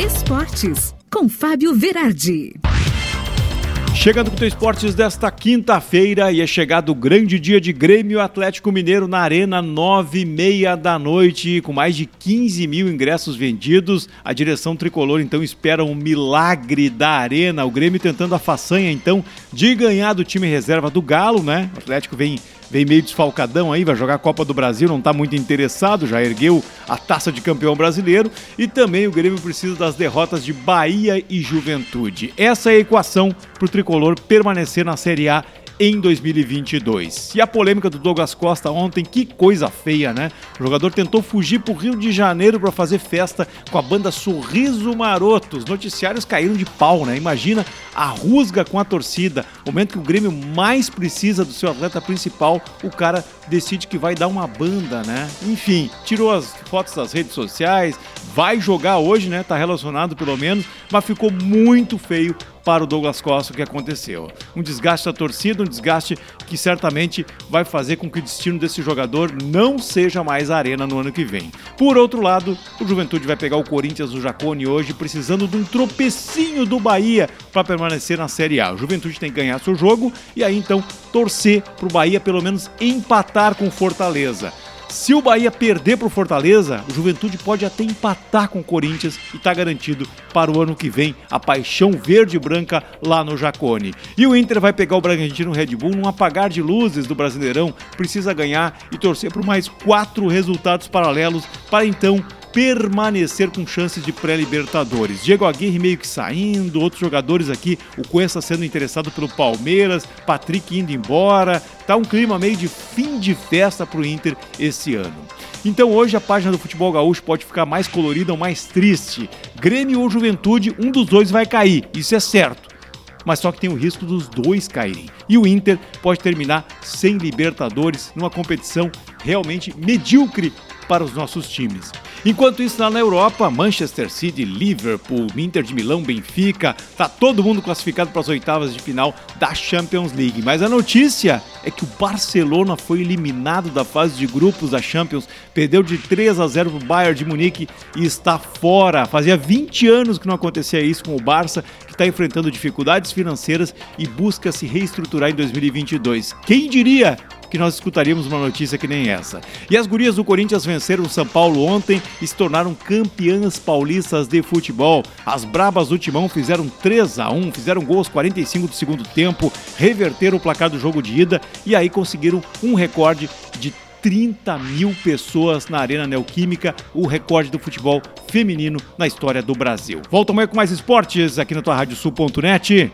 Esportes, com Fábio Verardi. Chegando com o Esportes desta quinta-feira e é chegado o grande dia de Grêmio Atlético Mineiro na Arena, nove e meia da noite, com mais de 15 mil ingressos vendidos. A direção tricolor então espera um milagre da Arena. O Grêmio tentando a façanha então de ganhar do time reserva do Galo, né? O Atlético vem vem meio desfalcadão aí, vai jogar a Copa do Brasil, não está muito interessado, já ergueu a taça de campeão brasileiro e também o Grêmio precisa das derrotas de Bahia e Juventude. Essa é a equação para o tricolor permanecer na Série A em 2022. E a polêmica do Douglas Costa ontem, que coisa feia, né? O jogador tentou fugir para o Rio de Janeiro para fazer festa com a banda Sorriso Maroto. Os noticiários caíram de pau, né? Imagina a rusga com a torcida. Momento que o Grêmio mais precisa do seu atleta principal, o cara decide que vai dar uma banda, né? Enfim, tirou as fotos das redes sociais, vai jogar hoje, né? Tá relacionado pelo menos, mas ficou muito feio para o Douglas Costa o que aconteceu. Um desgaste da torcida, um desgaste que certamente vai fazer com que o destino desse jogador não seja mais arena no ano que vem. Por outro lado, o Juventude vai pegar o Corinthians do Jacone hoje, precisando de um tropecinho do Bahia para permanecer na Série A. O Juventude tem que ganhar seu jogo e aí então torcer para o Bahia pelo menos empatar com Fortaleza. Se o Bahia perder para o Fortaleza, o Juventude pode até empatar com o Corinthians e está garantido para o ano que vem a paixão verde e branca lá no Jacone. E o Inter vai pegar o Bragantino Red Bull num apagar de luzes do Brasileirão, precisa ganhar e torcer por mais quatro resultados paralelos para então permanecer com chances de pré-libertadores. Diego Aguirre meio que saindo, outros jogadores aqui, o Cuesta sendo interessado pelo Palmeiras, Patrick indo embora, tá um clima meio de fim de festa para o Inter esse ano. Então hoje a página do Futebol Gaúcho pode ficar mais colorida ou mais triste. Grêmio ou Juventude, um dos dois vai cair, isso é certo. Mas só que tem o risco dos dois caírem. E o Inter pode terminar sem Libertadores numa competição realmente medíocre para os nossos times. Enquanto isso, lá na Europa, Manchester City, Liverpool, Inter de Milão, Benfica, tá todo mundo classificado para as oitavas de final da Champions League. Mas a notícia é que o Barcelona foi eliminado da fase de grupos da Champions, perdeu de 3 a 0 para o Bayern de Munique e está fora. Fazia 20 anos que não acontecia isso com o Barça, que está enfrentando dificuldades financeiras e busca se reestruturar em 2022. Quem diria que nós escutaríamos uma notícia que nem essa. E as gurias do Corinthians venceram o São Paulo ontem e se tornaram campeãs paulistas de futebol. As brabas do Timão fizeram 3 a 1 fizeram gols 45 do segundo tempo, reverteram o placar do jogo de ida e aí conseguiram um recorde de 30 mil pessoas na Arena Neoquímica, o recorde do futebol feminino na história do Brasil. Volta amanhã com mais esportes aqui na tua Rádio Sul.net.